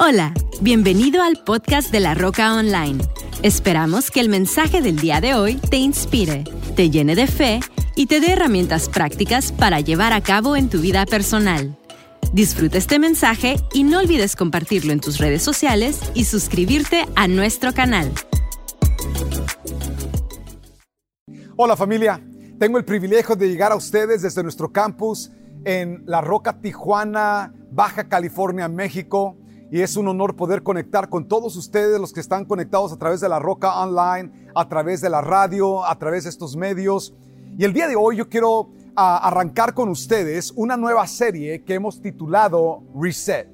Hola, bienvenido al podcast de La Roca Online. Esperamos que el mensaje del día de hoy te inspire, te llene de fe y te dé herramientas prácticas para llevar a cabo en tu vida personal. Disfruta este mensaje y no olvides compartirlo en tus redes sociales y suscribirte a nuestro canal. Hola familia, tengo el privilegio de llegar a ustedes desde nuestro campus en La Roca, Tijuana, Baja California, México y es un honor poder conectar con todos ustedes, los que están conectados a través de la Roca Online, a través de la radio, a través de estos medios. Y el día de hoy yo quiero ah, arrancar con ustedes una nueva serie que hemos titulado Reset.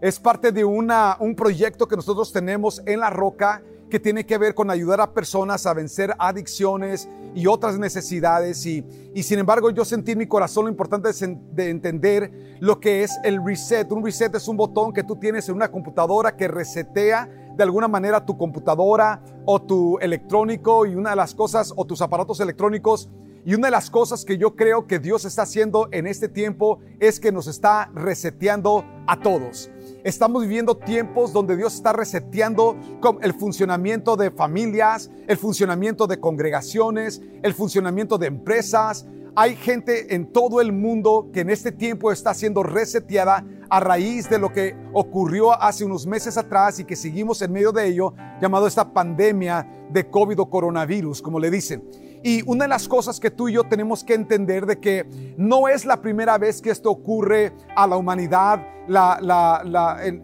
Es parte de un proyecto que nosotros tenemos en la Roca que tiene que ver con ayudar a personas a vencer adicciones y otras necesidades. Y, y sin embargo, yo sentí en mi corazón lo importante de entender lo que es el reset. Un reset es un botón que tú tienes en una computadora que resetea de alguna manera tu computadora o tu electrónico y una de las cosas o tus aparatos electrónicos. Y una de las cosas que yo creo que Dios está haciendo en este tiempo es que nos está reseteando a todos. Estamos viviendo tiempos donde Dios está reseteando el funcionamiento de familias, el funcionamiento de congregaciones, el funcionamiento de empresas. Hay gente en todo el mundo que en este tiempo está siendo reseteada a raíz de lo que ocurrió hace unos meses atrás y que seguimos en medio de ello, llamado esta pandemia de COVID o coronavirus, como le dicen. Y una de las cosas que tú y yo tenemos que entender de que no es la primera vez que esto ocurre a la humanidad.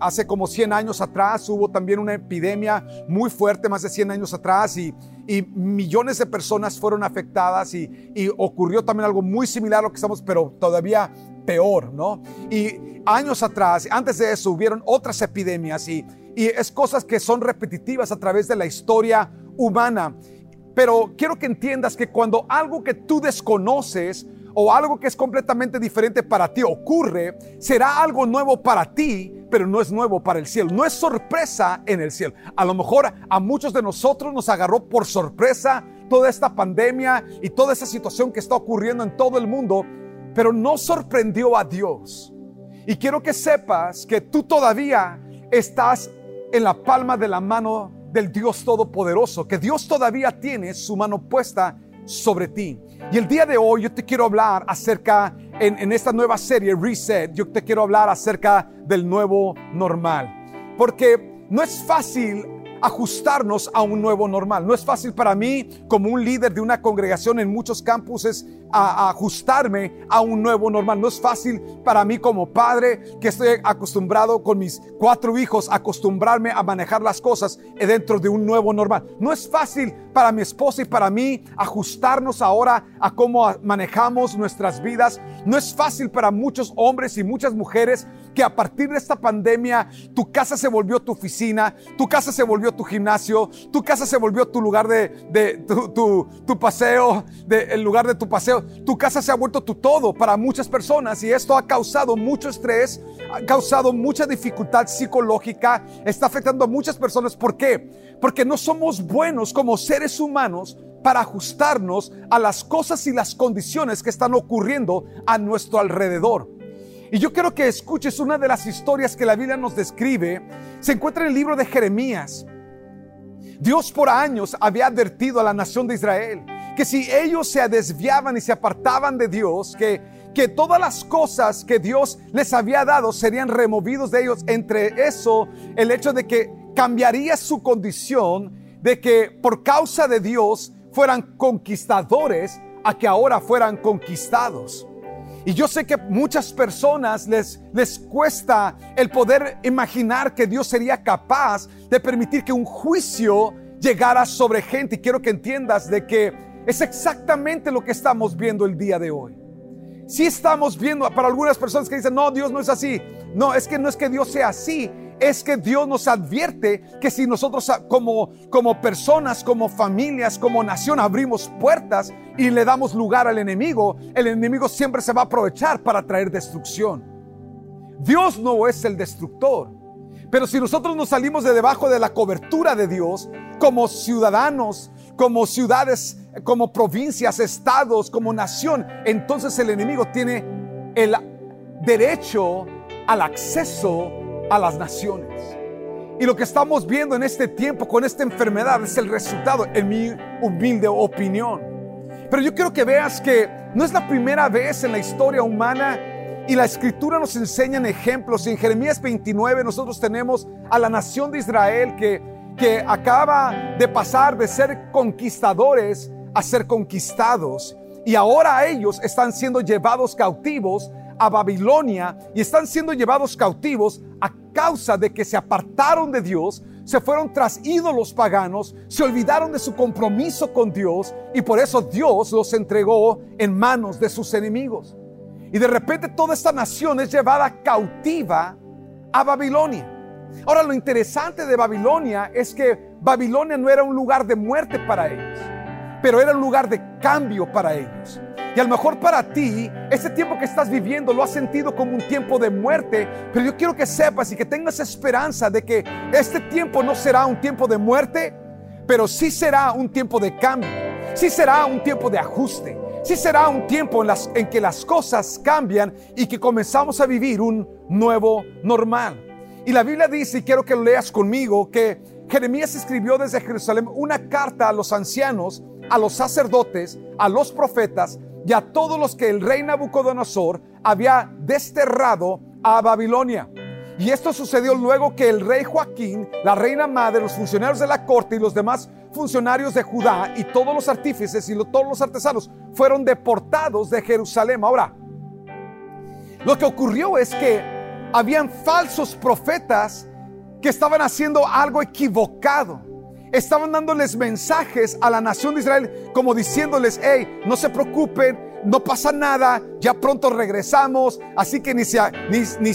hace como 100 años atrás hubo también una epidemia muy fuerte, más de 100 años atrás, y, millones de personas fueron afectadas y, ocurrió también algo muy similar a lo que estamos, pero todavía peor, ¿no? Y años atrás, antes de eso, hubieron otras epidemias y, y es cosas que son repetitivas a través de la historia humana. Pero quiero que entiendas que cuando algo que tú desconoces o algo que es completamente diferente para ti ocurre, será algo nuevo para ti, pero no es nuevo para el cielo. No es sorpresa en el cielo. A lo mejor a muchos de nosotros nos agarró por sorpresa toda esta pandemia y toda esa situación que está ocurriendo en todo el mundo, pero no sorprendió a Dios. Y quiero que sepas que tú todavía estás en la palma de la mano del Dios Todopoderoso, que Dios todavía tiene su mano puesta sobre ti. Y el día de hoy yo te quiero hablar acerca, en, esta nueva serie Reset, yo te quiero hablar acerca del nuevo normal. Porque no es fácil ajustarnos a un nuevo normal. No es fácil para mí, como un líder de una congregación en muchos campuses, a, ajustarme a un nuevo normal. No es fácil para mí como padre que estoy acostumbrado con mis cuatro hijos, acostumbrarme a manejar las cosas dentro de un nuevo normal. No es fácil para mi esposa y para mí ajustarnos ahora a cómo manejamos nuestras vidas. No es fácil para muchos hombres y muchas mujeres que a partir de esta pandemia tu casa se volvió tu oficina, tu casa se volvió tu gimnasio, tu casa se volvió tu lugar de, tu, paseo, el lugar de tu paseo. Tu casa se ha vuelto tu todo para muchas personas y esto ha causado mucho estrés, ha causado mucha dificultad psicológica, está afectando a muchas personas. ¿Por qué? Porque no somos buenos como seres humanos para ajustarnos a las cosas y las condiciones que están ocurriendo a nuestro alrededor. Y yo quiero que escuches una de las historias que la Biblia nos describe. Se encuentra en el libro de Jeremías. Dios por años había advertido a la nación de Israel que si ellos se desviaban y se apartaban de Dios, que, que todas las cosas que Dios les había dado serían removidos de ellos. Entre eso, el hecho de que cambiaría su condición, de que por causa de Dios fueran conquistadores a que ahora fueran conquistados. Y yo sé que muchas personas les, les cuesta el poder imaginar que Dios sería capaz de permitir que un juicio llegara sobre gente. Y quiero que entiendas de que es exactamente lo que estamos viendo el día de hoy. Si estamos viendo para algunas personas que dicen, no, Dios no es así. No, es que no es que Dios sea así, es que Dios nos advierte que si nosotros como, como personas, como familias, como nación abrimos puertas y le damos lugar al enemigo, el enemigo siempre se va a aprovechar para traer destrucción. Dios no es el destructor. Pero si nosotros nos salimos de debajo de la cobertura de Dios, como ciudadanos, como ciudades, como provincias, estados, como nación, entonces el enemigo tiene el derecho al acceso a las naciones. Y lo que estamos viendo en este tiempo con esta enfermedad es el resultado, en mi humilde opinión. Pero yo quiero que veas que no es la primera vez en la historia humana y la escritura nos enseña ejemplos. En Jeremías 29 nosotros tenemos a la nación de Israel que, que acaba de pasar de ser conquistadores a ser conquistados. Y ahora ellos están siendo llevados cautivos a Babilonia y están siendo llevados cautivos a causa de que se apartaron de Dios, se fueron tras ídolos paganos, se olvidaron de su compromiso con Dios y por eso Dios los entregó en manos de sus enemigos. Y de repente toda esta nación es llevada cautiva a Babilonia. Ahora lo interesante de Babilonia es que Babilonia no era un lugar de muerte para ellos, pero era un lugar de cambio para ellos. Y a lo mejor para ti, ese tiempo que estás viviendo lo has sentido como un tiempo de muerte, pero yo quiero que sepas y que tengas esperanza de que este tiempo no será un tiempo de muerte, pero sí será un tiempo de cambio, sí será un tiempo de ajuste, sí será un tiempo en, en que las cosas cambian y que comenzamos a vivir un nuevo normal. Y la Biblia dice, y quiero que lo leas conmigo, que Jeremías escribió desde Jerusalén una carta a los ancianos, a los sacerdotes, a los profetas, y a todos los que el rey Nabucodonosor había desterrado a Babilonia. Y esto sucedió luego que el rey Joaquín, la reina madre, los funcionarios de la corte y los demás funcionarios de Judá y todos los artífices y todos los artesanos fueron deportados de Jerusalén. Ahora, lo que ocurrió es que habían falsos profetas que estaban haciendo algo equivocado estaban dándoles mensajes a la nación de Israel como diciéndoles, hey, no se preocupen, no pasa nada, ya pronto regresamos, así que ni se,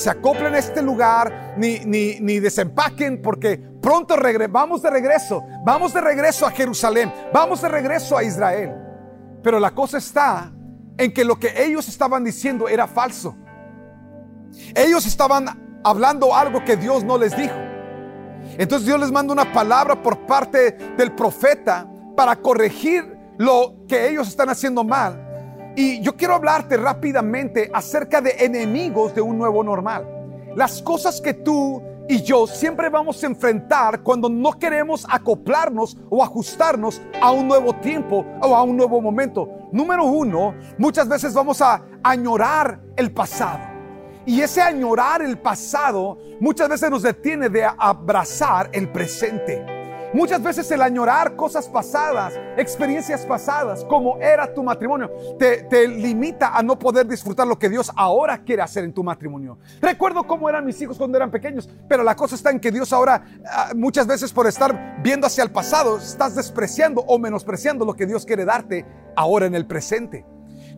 acoplen a este lugar, ni, ni, ni desempaquen, porque pronto vamos de regreso, vamos de regreso a Jerusalén, vamos de regreso a Israel. Pero la cosa está en que lo que ellos estaban diciendo era falso. Ellos estaban hablando algo que Dios no les dijo. Entonces Dios les manda una palabra por parte del profeta para corregir lo que ellos están haciendo mal. Y yo quiero hablarte rápidamente acerca de enemigos de un nuevo normal. Las cosas que tú y yo siempre vamos a enfrentar cuando no queremos acoplarnos o ajustarnos a un nuevo tiempo o a un nuevo momento. Número uno, muchas veces vamos a añorar el pasado. Y ese añorar el pasado muchas veces nos detiene de abrazar el presente. Muchas veces el añorar cosas pasadas, experiencias pasadas, como era tu matrimonio, te, limita a no poder disfrutar lo que Dios ahora quiere hacer en tu matrimonio. Recuerdo cómo eran mis hijos cuando eran pequeños, pero la cosa está en que Dios ahora, ah, muchas veces por estar viendo hacia el pasado, estás despreciando o menospreciando lo que Dios quiere darte ahora en el presente.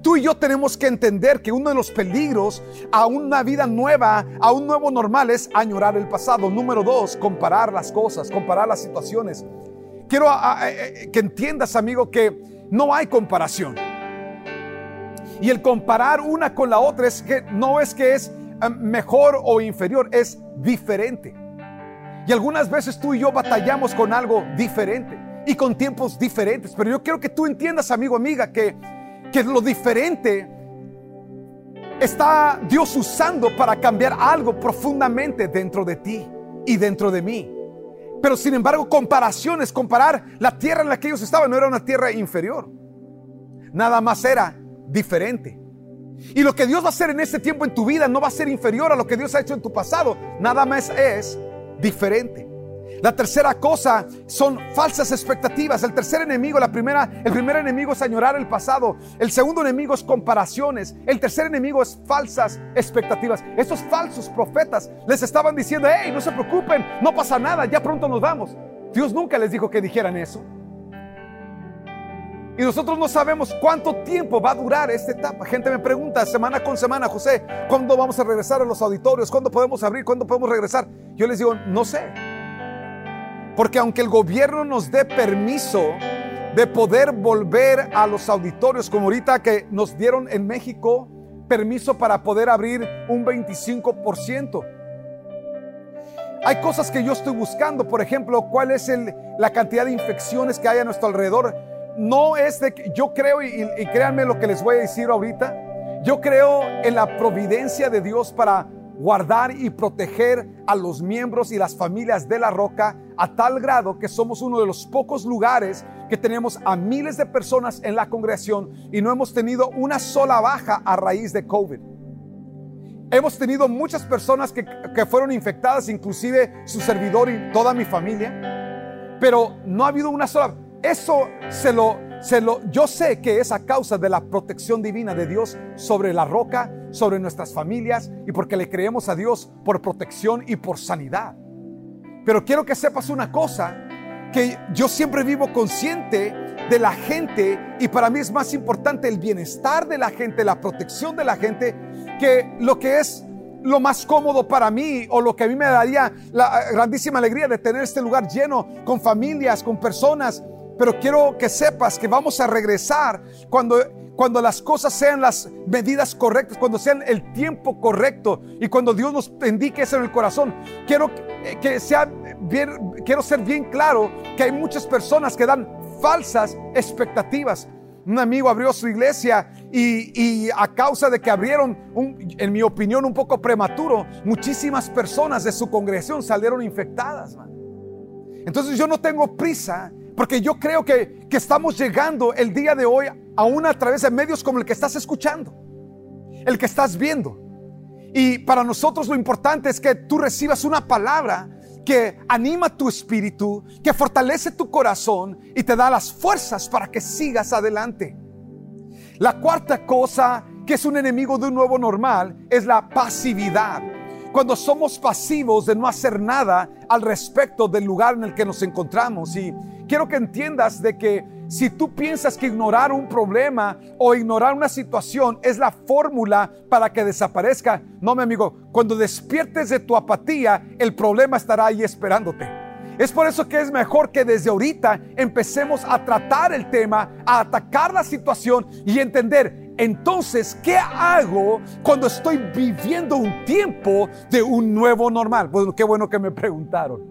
Tú y yo tenemos que entender que uno de los peligros a una vida nueva, a un nuevo normal, es añorar el pasado. Número dos, comparar las cosas, comparar las situaciones. Quiero eh, que entiendas, amigo, que no hay comparación. Y el comparar una con la otra es que no es que es eh, mejor o inferior, es diferente. Y algunas veces tú y yo batallamos con algo diferente y con tiempos diferentes. Pero yo quiero que tú entiendas, amigo, amiga, que que lo diferente está Dios usando para cambiar algo profundamente dentro de ti y dentro de mí. Pero sin embargo, comparaciones, comparar la tierra en la que ellos estaban no era una tierra inferior. Nada más era diferente. Y lo que Dios va a hacer en este tiempo en tu vida no va a ser inferior a lo que Dios ha hecho en tu pasado. Nada más es diferente. La tercera cosa son falsas expectativas. El tercer enemigo, la primera, el primer enemigo es añorar el pasado. El segundo enemigo es comparaciones. El tercer enemigo es falsas expectativas. Estos falsos profetas les estaban diciendo, hey, no se preocupen, no pasa nada, ya pronto nos vamos. Dios nunca les dijo que dijeran eso. Y nosotros no sabemos cuánto tiempo va a durar esta etapa. Gente me pregunta semana con semana, José, ¿cuándo vamos a regresar a los auditorios? ¿Cuándo podemos abrir? ¿Cuándo podemos regresar? Yo les digo, no sé. Porque aunque el gobierno nos dé permiso de poder volver a los auditorios, como ahorita que nos dieron en México permiso para poder abrir un 25%. Hay cosas que yo estoy buscando, por ejemplo, cuál es la cantidad de infecciones que hay a nuestro alrededor. No es de que yo creo, y, créanme lo que les voy a decir ahorita, yo creo en la providencia de Dios para guardar y proteger a los miembros y las familias de la roca a tal grado que somos uno de los pocos lugares que tenemos a miles de personas en la congregación y no hemos tenido una sola baja a raíz de COVID. Hemos tenido muchas personas que, que fueron infectadas, inclusive su servidor y toda mi familia, pero no ha habido una sola. Eso se lo, yo sé que es a causa de la protección divina de Dios sobre la roca, sobre nuestras familias y porque le creemos a Dios por protección y por sanidad. Pero quiero que sepas una cosa, que yo siempre vivo consciente de la gente y para mí es más importante el bienestar de la gente, la protección de la gente, que lo que es lo más cómodo para mí o lo que a mí me daría la grandísima alegría de tener este lugar lleno con familias, con personas. Pero quiero que sepas que vamos a regresar cuando, cuando las cosas sean las medidas correctas, cuando sean el tiempo correcto y cuando Dios nos indique eso en el corazón. Quiero que sea bien, quiero ser bien claro que hay muchas personas que dan falsas expectativas un amigo abrió su iglesia y, a causa de que abrieron, en mi opinión, un poco prematuro, muchísimas personas de su congregación salieron infectadas. Entonces yo no tengo prisa porque yo creo que, que estamos llegando el día de hoy aún a través de medios como el que estás escuchando, el que estás viendo. Y para nosotros lo importante es que tú recibas una palabra que anima tu espíritu, que fortalece tu corazón y te da las fuerzas para que sigas adelante. La cuarta cosa que es un enemigo de un nuevo normal es la pasividad. Cuando somos pasivos de no hacer nada al respecto del lugar en el que nos encontramos. Y quiero que entiendas de que si tú piensas que ignorar un problema o ignorar una situación es la fórmula para que desaparezca, no, mi amigo, cuando despiertes de tu apatía, el problema estará ahí esperándote. Es por eso que es mejor que desde ahorita empecemos a tratar el tema, a atacar la situación y entender, entonces, ¿qué hago cuando estoy viviendo un tiempo de un nuevo normal? Bueno, qué bueno que me preguntaron.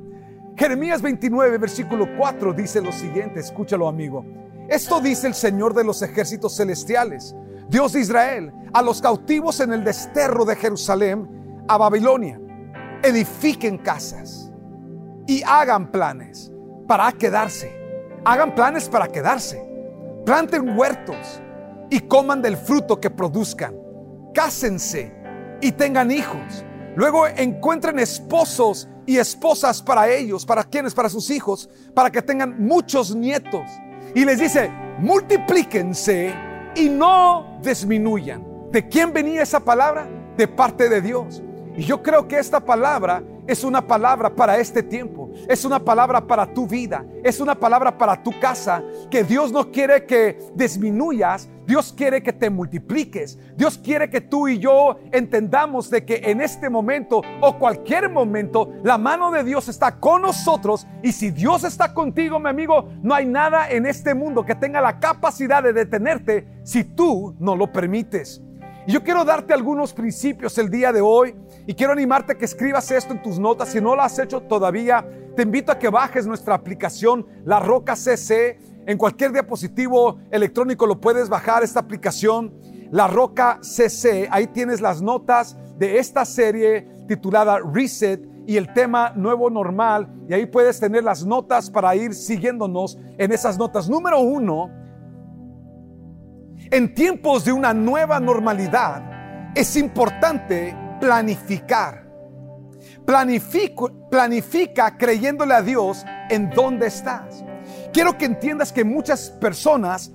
Jeremías 29, versículo 4 dice lo siguiente, escúchalo amigo. Esto dice el Señor de los ejércitos celestiales, Dios de Israel, a los cautivos en el desterro de Jerusalén a Babilonia. Edifiquen casas y hagan planes para quedarse. Hagan planes para quedarse. Planten huertos y coman del fruto que produzcan. Cásense y tengan hijos. Luego encuentren esposos y esposas para ellos, para quienes, para sus hijos, para que tengan muchos nietos. Y les dice, multiplíquense y no disminuyan. ¿De quién venía esa palabra? De parte de Dios. Y yo creo que esta palabra es una palabra para este tiempo, es una palabra para tu vida, es una palabra para tu casa, que Dios no quiere que disminuyas, Dios quiere que te multipliques, Dios quiere que tú y yo entendamos de que en este momento o cualquier momento la mano de Dios está con nosotros y si Dios está contigo, mi amigo, no hay nada en este mundo que tenga la capacidad de detenerte si tú no lo permites. Y yo quiero darte algunos principios el día de hoy y quiero animarte a que escribas esto en tus notas. Si no lo has hecho todavía, te invito a que bajes nuestra aplicación, La Roca CC. En cualquier diapositivo electrónico lo puedes bajar esta aplicación, La Roca CC. Ahí tienes las notas de esta serie titulada Reset y el tema nuevo normal. Y ahí puedes tener las notas para ir siguiéndonos en esas notas. Número uno, en tiempos de una nueva normalidad es importante planificar. planifica creyéndole a Dios en dónde estás. Quiero que entiendas que muchas personas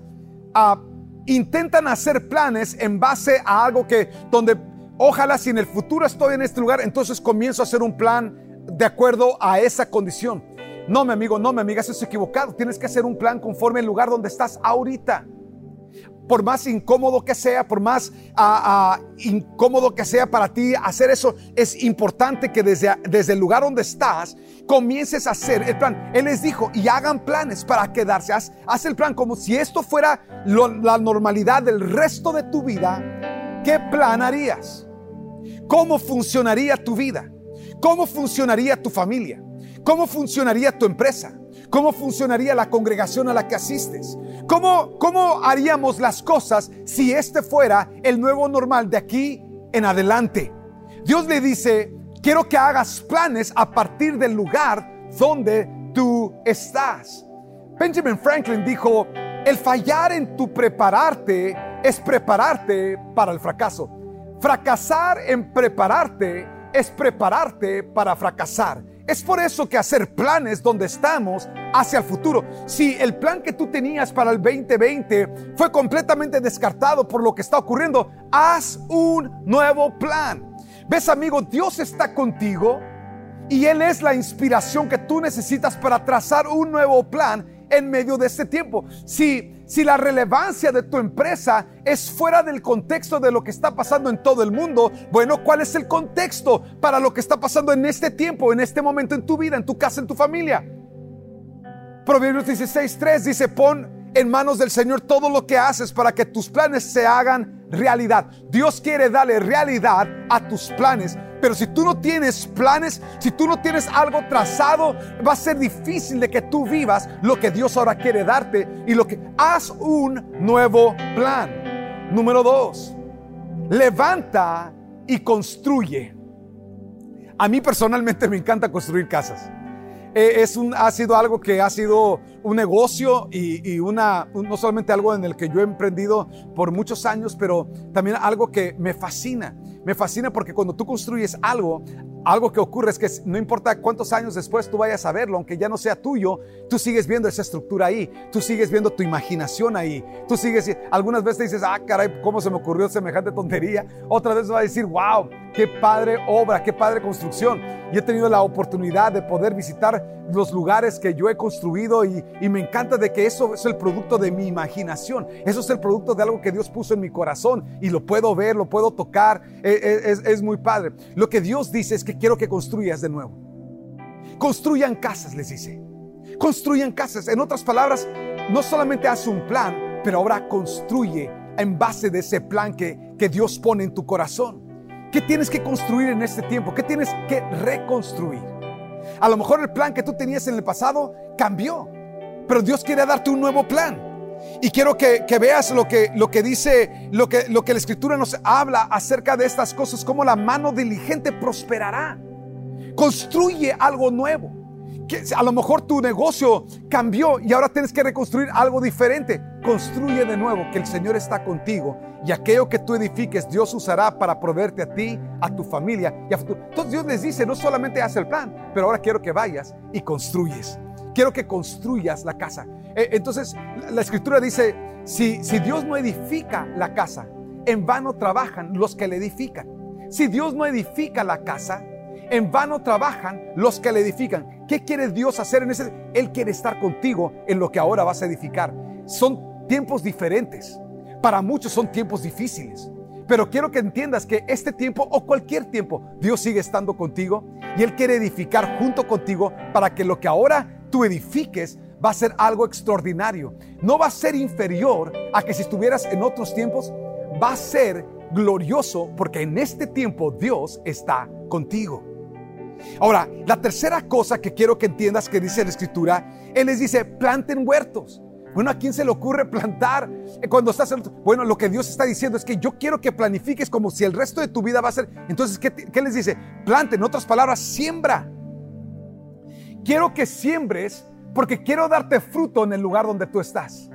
ah, intentan hacer planes en base a algo que donde ojalá si en el futuro estoy en este lugar, entonces comienzo a hacer un plan de acuerdo a esa condición. No, mi amigo, no, mi amiga, eso es equivocado. Tienes que hacer un plan conforme al lugar donde estás ahorita por más incómodo que sea, por más ah, ah, incómodo que sea para ti hacer eso, es importante que desde, desde el lugar donde estás comiences a hacer el plan. Él les dijo, y hagan planes para quedarse. Haz, el plan como si esto fuera la normalidad del resto de tu vida. ¿Qué plan harías? ¿Cómo funcionaría tu vida? ¿Cómo funcionaría tu familia? ¿Cómo funcionaría tu empresa? ¿Cómo funcionaría la congregación a la que asistes? ¿Cómo, ¿Cómo haríamos las cosas si este fuera el nuevo normal de aquí en adelante? Dios le dice, quiero que hagas planes a partir del lugar donde tú estás. Benjamin Franklin dijo, el fallar en tu prepararte es prepararte para el fracaso. Fracasar en prepararte es prepararte para fracasar. Es por eso que hacer planes donde estamos hacia el futuro. Si el plan que tú tenías para el 2020 fue completamente descartado por lo que está ocurriendo, haz un nuevo plan. ¿Ves amigo? Dios está contigo y Él es la inspiración que tú necesitas para trazar un nuevo plan en medio de este tiempo. Si, si la relevancia de tu empresa es fuera del contexto de lo que está pasando en todo el mundo, bueno, ¿cuál es el contexto para lo que está pasando en este tiempo, en este momento en tu vida, en tu casa, en tu familia? Proverbios 16.3 dice, pon en manos del Señor todo lo que haces para que tus planes se hagan realidad. Dios quiere darle realidad a tus planes. Pero si tú no tienes planes, si tú no tienes algo trazado, va a ser difícil de que tú vivas lo que Dios ahora quiere darte y lo que haz un nuevo plan. Número dos, levanta y construye. A mí personalmente me encanta construir casas. Eh, es un, ha sido algo que ha sido un negocio y, una, no solamente algo en el que yo he emprendido por muchos años, pero también algo que me fascina. Me fascina porque cuando tú construyes algo, algo que ocurre es que no importa cuántos años después tú vayas a verlo, aunque ya no sea tuyo, tú sigues viendo esa estructura ahí, tú sigues viendo tu imaginación ahí, tú sigues, algunas veces dices, ah, caray, ¿cómo se me ocurrió semejante tontería? Otra vez va a decir, wow, qué padre obra, qué padre construcción. Y he tenido la oportunidad de poder visitar los lugares que yo he construido y, me encanta de que eso es el producto de mi imaginación, eso es el producto de algo que Dios puso en mi corazón y lo puedo ver, lo puedo tocar, e, e, es, muy padre. Lo que Dios dice es que quiero que construyas de nuevo. Construyan casas, les dice. Construyan casas. En otras palabras, no solamente haz un plan, pero ahora construye en base de ese plan que Dios pone en tu corazón. ¿Qué tienes que construir en este tiempo? ¿Qué tienes que reconstruir? A lo mejor el plan que tú tenías en el pasado cambió, pero Dios quiere darte un nuevo plan. Y quiero que, veas lo que, lo que dice, lo que, lo que la escritura nos habla acerca de estas cosas, cómo la mano diligente prosperará. Construye algo nuevo. A lo mejor tu negocio cambió y ahora tienes que reconstruir algo diferente. Construye de nuevo que el Señor está contigo y aquello que tú edifiques Dios usará para proveerte a ti, a tu familia y a futuro. Entonces Dios les dice, no solamente haz el plan, pero ahora quiero que vayas y construyes. Quiero que construyas la casa. E, entonces, la escritura dice, si, si Dios no edifica la casa, en vano trabajan los que le edifican. Si Dios no edifica la casa, en vano trabajan los que le edifican. ¿Qué quiere Dios hacer en ese? Él quiere estar contigo en lo que ahora vas a edificar. Son tiempos diferentes. Para muchos son tiempos difíciles. Pero quiero que entiendas que este tiempo o cualquier tiempo, Dios sigue estando contigo y Él quiere edificar junto contigo para que lo que ahora tú edifiques va a ser algo extraordinario. No va a ser inferior a que si estuvieras en otros tiempos, va a ser glorioso porque en este tiempo Dios está contigo. Ahora, la tercera cosa que quiero que entiendas que dice la escritura, Él les dice, planten huertos. Bueno, ¿a quién se le ocurre plantar cuando estás en... Bueno, lo que Dios está diciendo es que yo quiero que planifiques como si el resto de tu vida va a ser... Entonces, ¿qué, qué les dice? Planten, en otras palabras, siembra. Quiero que siembres porque quiero darte fruto en el lugar donde tú estás.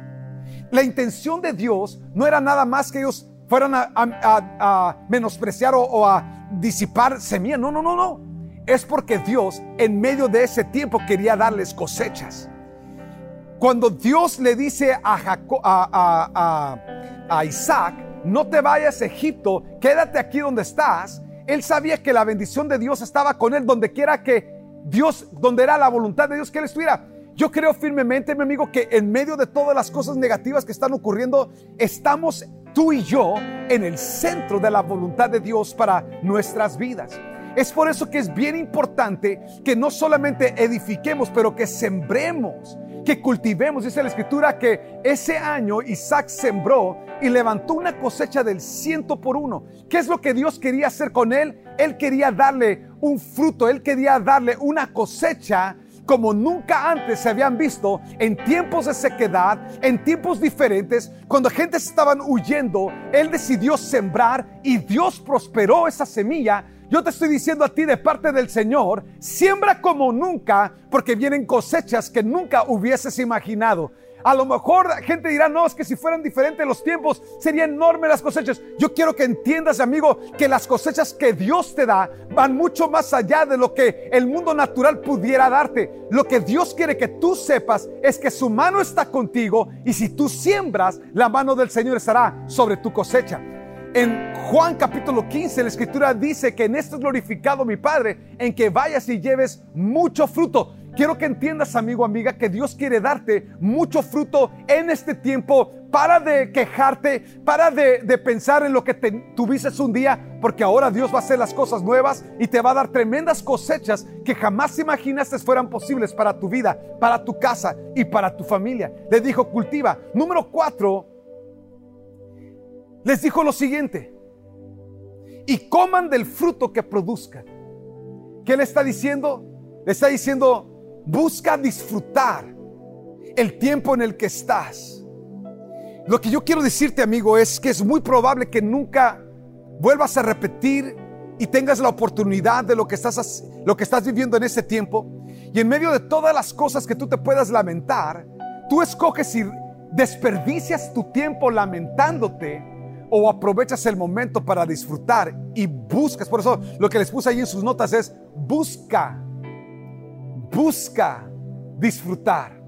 La intención de Dios no era nada más que ellos fueran a, menospreciar o, a disipar semilla. No, no, no, no. Es porque Dios en medio de ese tiempo quería darles cosechas. Cuando Dios le dice a, a Isaac, no te vayas a Egipto, quédate aquí donde estás, él sabía que la bendición de Dios estaba con él donde quiera que Dios, donde era la voluntad de Dios que Él estuviera. Yo creo firmemente, mi amigo, que en medio de todas las cosas negativas que están ocurriendo, estamos tú y yo en el centro de la voluntad de Dios para nuestras vidas. Es por eso que es bien importante que no solamente edifiquemos, pero que sembremos, que cultivemos. Dice la escritura que ese año Isaac sembró y levantó una cosecha del ciento por uno. ¿Qué es lo que Dios quería hacer con él? Él quería darle un fruto, él quería darle una cosecha como nunca antes se habían visto en tiempos de sequedad, en tiempos diferentes, cuando gentes estaban huyendo, él decidió sembrar y Dios prosperó esa semilla Yo te estoy diciendo a ti de parte del Señor, siembra como nunca, porque vienen cosechas que nunca hubieses imaginado. A lo mejor gente dirá, no, es que si fueran diferentes los tiempos, serían enormes las cosechas. Yo quiero que entiendas, amigo, que las cosechas que Dios te da van mucho más allá de lo que el mundo natural pudiera darte. Lo que Dios quiere que tú sepas es que su mano está contigo y si tú siembras, la mano del Señor estará sobre tu cosecha. En Juan capítulo 15 la escritura dice que en esto es glorificado mi Padre, en que vayas y lleves mucho fruto. Quiero que entiendas, amigo, amiga, que Dios quiere darte mucho fruto en este tiempo. Para de quejarte, para de, pensar en lo que tuviste un día, porque ahora Dios va a hacer las cosas nuevas y te va a dar tremendas cosechas que jamás imaginaste fueran posibles para tu vida, para tu casa y para tu familia. Le dijo, cultiva. Número cuatro, les dijo lo siguiente, y coman del fruto que produzcan. ¿Qué le está diciendo? Le está diciendo, Busca disfrutar el tiempo en el que estás. Lo que yo quiero decirte, amigo, es que es muy probable que nunca vuelvas a repetir y tengas la oportunidad de lo que estás, lo que estás viviendo en ese tiempo. Y en medio de todas las cosas que tú te puedas lamentar, tú escoges si desperdicias tu tiempo lamentándote o aprovechas el momento para disfrutar y buscas. Por eso lo que les puse ahí en sus notas es busca busca disfrutar.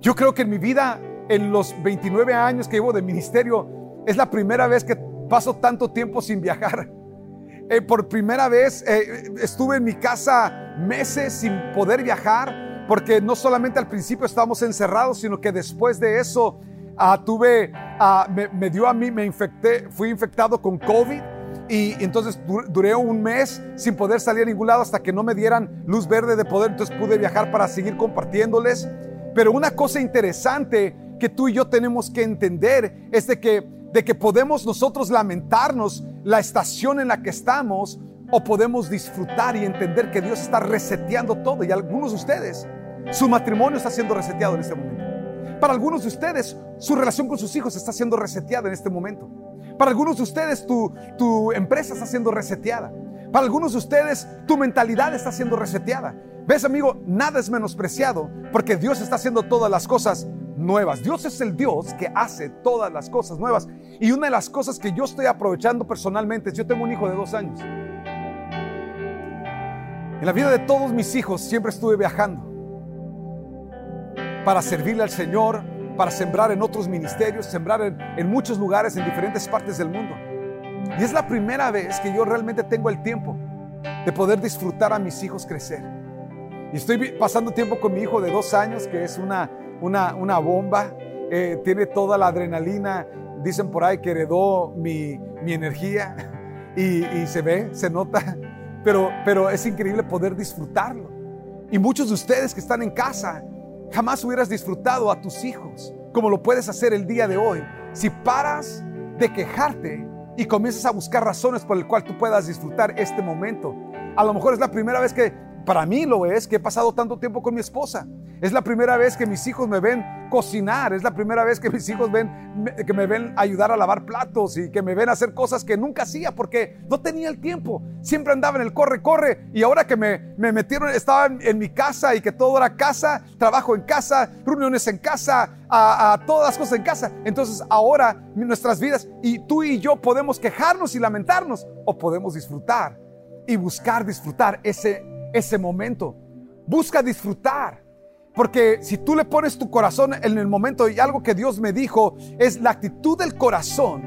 Yo creo que en mi vida, en los 29 años que llevo de ministerio, es la primera vez que paso tanto tiempo sin viajar. Eh, por primera vez eh, estuve en mi casa meses sin poder viajar, porque no solamente al principio estábamos encerrados, sino que después de eso ah, tuve, ah, me, me dio a mí, me infecté, fui infectado con COVID y entonces duré un mes sin poder salir a ningún lado hasta que no me dieran luz verde de poder, entonces pude viajar para seguir compartiéndoles. Pero una cosa interesante que tú y yo tenemos que entender es de que, de que podemos nosotros lamentarnos la estación en la que estamos o podemos disfrutar y entender que Dios está reseteando todo. Y algunos de ustedes, su matrimonio está siendo reseteado en este momento. Para algunos de ustedes, su relación con sus hijos está siendo reseteada en este momento. Para algunos de ustedes tu, tu empresa está siendo reseteada. Para algunos de ustedes tu mentalidad está siendo reseteada. ¿Ves, amigo? Nada es menospreciado porque Dios está haciendo todas las cosas nuevas. Dios es el Dios que hace todas las cosas nuevas. Y una de las cosas que yo estoy aprovechando personalmente es, yo tengo un hijo de dos años. En la vida de todos mis hijos siempre estuve viajando para servirle al Señor, para sembrar en otros ministerios, sembrar en, muchos lugares, en diferentes partes del mundo. Y es la primera vez que yo realmente tengo el tiempo de poder disfrutar a mis hijos crecer. Y estoy pasando tiempo con mi hijo de dos años, que es una, una, bomba, eh, tiene toda la adrenalina, dicen por ahí que heredó mi, mi energía y, y, se ve, se nota, pero, pero es increíble poder disfrutarlo. Y muchos de ustedes que están en casa, Jamás hubieras disfrutado a tus hijos como lo puedes hacer el día de hoy si paras de quejarte y comienzas a buscar razones por el cual tú puedas disfrutar este momento. A lo mejor es la primera vez que para mí lo es que he pasado tanto tiempo con mi esposa. Es la primera vez que mis hijos me ven cocinar. Es la primera vez que mis hijos ven, que me ven ayudar a lavar platos y que me ven hacer cosas que nunca hacía porque no tenía el tiempo. Siempre andaba en el corre, corre. Y ahora que me, me metieron, estaba en, mi casa y que todo era casa, trabajo en casa, reuniones en casa, a, a todas las cosas en casa. Entonces ahora nuestras vidas y tú y yo podemos quejarnos y lamentarnos o podemos disfrutar y buscar disfrutar ese ese momento. Busca disfrutar. Porque si tú le pones tu corazón en el momento y algo que Dios me dijo es la actitud del corazón,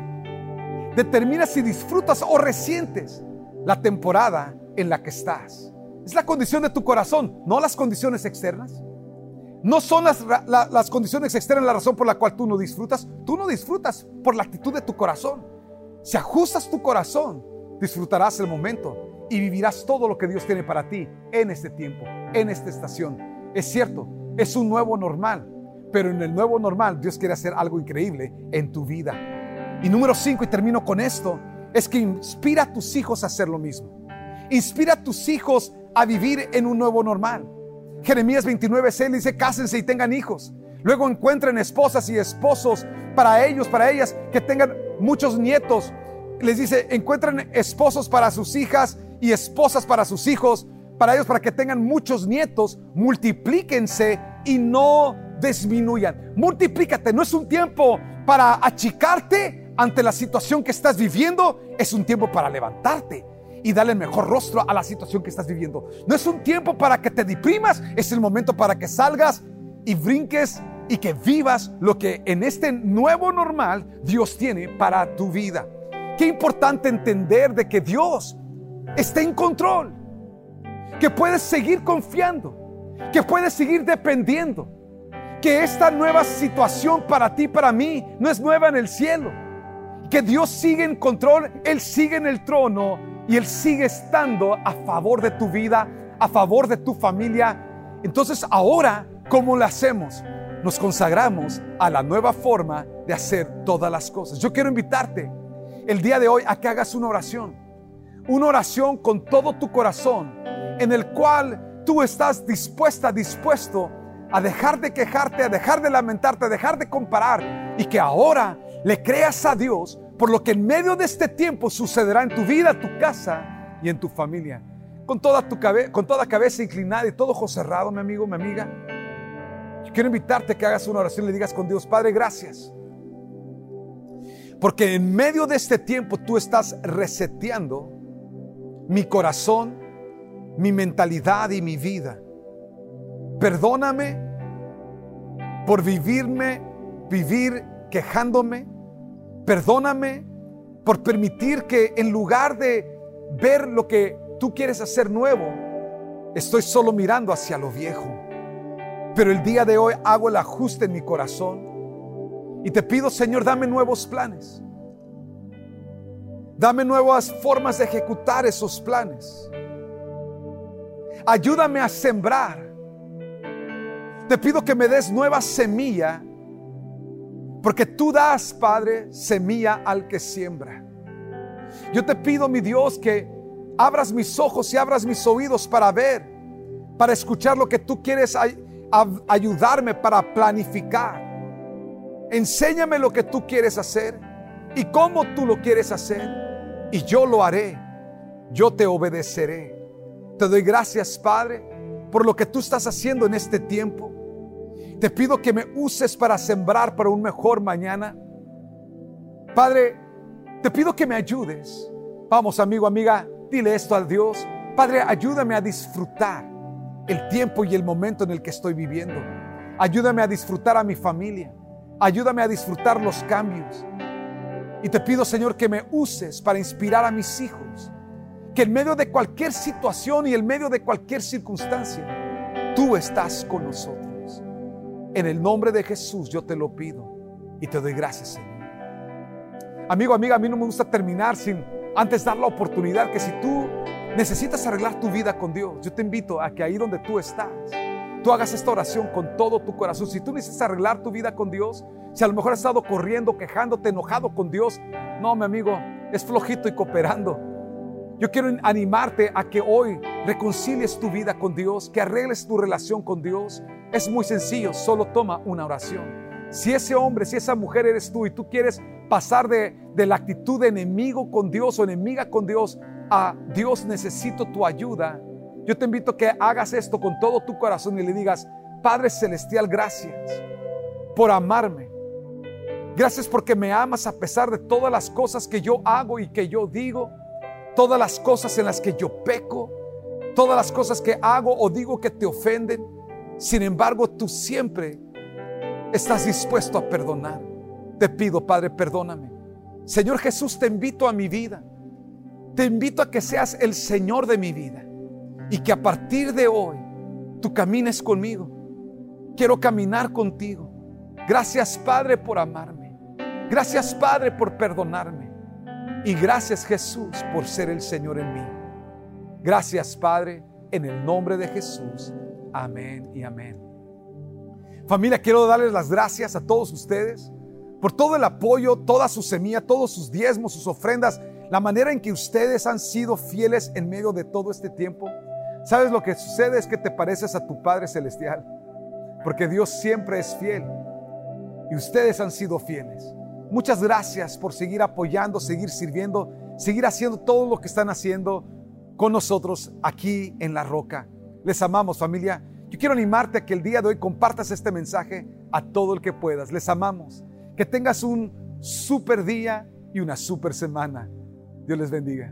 determina si disfrutas o resientes la temporada en la que estás. Es la condición de tu corazón, no las condiciones externas. No son las, las condiciones externas la razón por la cual tú no disfrutas. Tú no disfrutas por la actitud de tu corazón. Si ajustas tu corazón, disfrutarás el momento y vivirás todo lo que Dios tiene para ti en este tiempo, en esta estación. Es cierto, es un nuevo normal, pero en el nuevo normal Dios quiere hacer algo increíble en tu vida. Y número cinco, y termino con esto, es que inspira a tus hijos a hacer lo mismo. Inspira a tus hijos a vivir en un nuevo normal. Jeremías 29, 6 dice, cásense y tengan hijos. Luego encuentren esposas y esposos para ellos, para ellas, que tengan muchos nietos, les dice, encuentren esposos para sus hijas y esposas para sus hijos, para ellos, para que tengan muchos nietos, multiplíquense y no disminuyan. Multiplícate, no es un tiempo para achicarte ante la situación que estás viviendo, es un tiempo para levantarte y darle el mejor rostro a la situación que estás viviendo. No es un tiempo para que te deprimas, es el momento para que salgas y brinques y que vivas lo que en este nuevo normal Dios tiene para tu vida. Qué importante entender de que Dios está en control, que puedes seguir confiando, que puedes seguir dependiendo, que esta nueva situación para ti, para mí, no es nueva en el cielo, que Dios sigue en control, Él sigue en el trono y Él sigue estando a favor de tu vida, a favor de tu familia. Entonces ahora, ¿cómo lo hacemos? Nos consagramos a la nueva forma de hacer todas las cosas. Yo quiero invitarte el día de hoy a que hagas una oración. Una oración con todo tu corazón en el cual tú estás dispuesta, dispuesto a dejar de quejarte, a dejar de lamentarte, a dejar de comparar y que ahora le creas a Dios por lo que en medio de este tiempo sucederá en tu vida, tu casa y en tu familia. Con toda, tu con toda cabeza inclinada y todo ojo cerrado, mi amigo, mi amiga. Yo quiero invitarte a que hagas una oración y le digas con Dios, Padre, gracias porque en medio de este tiempo tú estás reseteando mi corazón, mi mentalidad y mi vida. Perdóname por vivirme, vivir quejándome. Perdóname por permitir que en lugar de ver lo que tú quieres hacer nuevo, estoy solo mirando hacia lo viejo. Pero el día de hoy hago el ajuste en mi corazón y te pido, Señor, dame nuevos planes. Dame nuevas formas de ejecutar esos planes. Ayúdame a sembrar. Te pido que me des nueva semilla, porque tú das, Padre, semilla al que siembra. Yo te pido, mi Dios, que abras mis ojos y abras mis oídos para ver, para escuchar lo que tú quieres ayudarme para planificar. Enséñame lo que tú quieres hacer y cómo tú lo quieres hacer. Y yo lo haré. Yo te obedeceré. Te doy gracias, Padre, por lo que tú estás haciendo en este tiempo. Te pido que me uses para sembrar para un mejor mañana. Padre, te pido que me ayudes. Vamos, amigo, amiga, dile esto al Dios. Padre, ayúdame a disfrutar el tiempo y el momento en el que estoy viviendo. Ayúdame a disfrutar a mi familia. Ayúdame a disfrutar los cambios. Y te pido, Señor, que me uses para inspirar a mis hijos. Que en medio de cualquier situación y en medio de cualquier circunstancia, tú estás con nosotros. En el nombre de Jesús yo te lo pido y te doy gracias, Señor. Amigo, amiga, a mí no me gusta terminar sin antes dar la oportunidad que si tú necesitas arreglar tu vida con Dios, yo te invito a que ahí donde tú estás, tú hagas esta oración con todo tu corazón. Si tú necesitas arreglar tu vida con Dios, si a lo mejor has estado corriendo, quejándote, enojado con Dios, no, mi amigo, es flojito y cooperando. Yo quiero animarte a que hoy reconcilies tu vida con Dios, que arregles tu relación con Dios. Es muy sencillo, solo toma una oración. Si ese hombre, si esa mujer eres tú y tú quieres pasar de, de la actitud de enemigo con Dios o enemiga con Dios a Dios necesito tu ayuda, yo te invito a que hagas esto con todo tu corazón y le digas, Padre Celestial, gracias por amarme. Gracias porque me amas a pesar de todas las cosas que yo hago y que yo digo, todas las cosas en las que yo peco, todas las cosas que hago o digo que te ofenden. Sin embargo, tú siempre estás dispuesto a perdonar. Te pido, Padre, perdóname. Señor Jesús, te invito a mi vida. Te invito a que seas el Señor de mi vida y que a partir de hoy tú camines conmigo. Quiero caminar contigo. Gracias Padre por amarme. Gracias Padre por perdonarme. Y gracias Jesús por ser el Señor en mí. Gracias Padre, en el nombre de Jesús. Amén y amén. Familia, quiero darles las gracias a todos ustedes por todo el apoyo, toda su semilla, todos sus diezmos, sus ofrendas, la manera en que ustedes han sido fieles en medio de todo este tiempo. ¿Sabes lo que sucede? Es que te pareces a tu Padre Celestial, porque Dios siempre es fiel y ustedes han sido fieles. Muchas gracias por seguir apoyando, seguir sirviendo, seguir haciendo todo lo que están haciendo con nosotros aquí en La Roca. Les amamos familia. Yo quiero animarte a que el día de hoy compartas este mensaje a todo el que puedas. Les amamos. Que tengas un super día y una super semana. Dios les bendiga.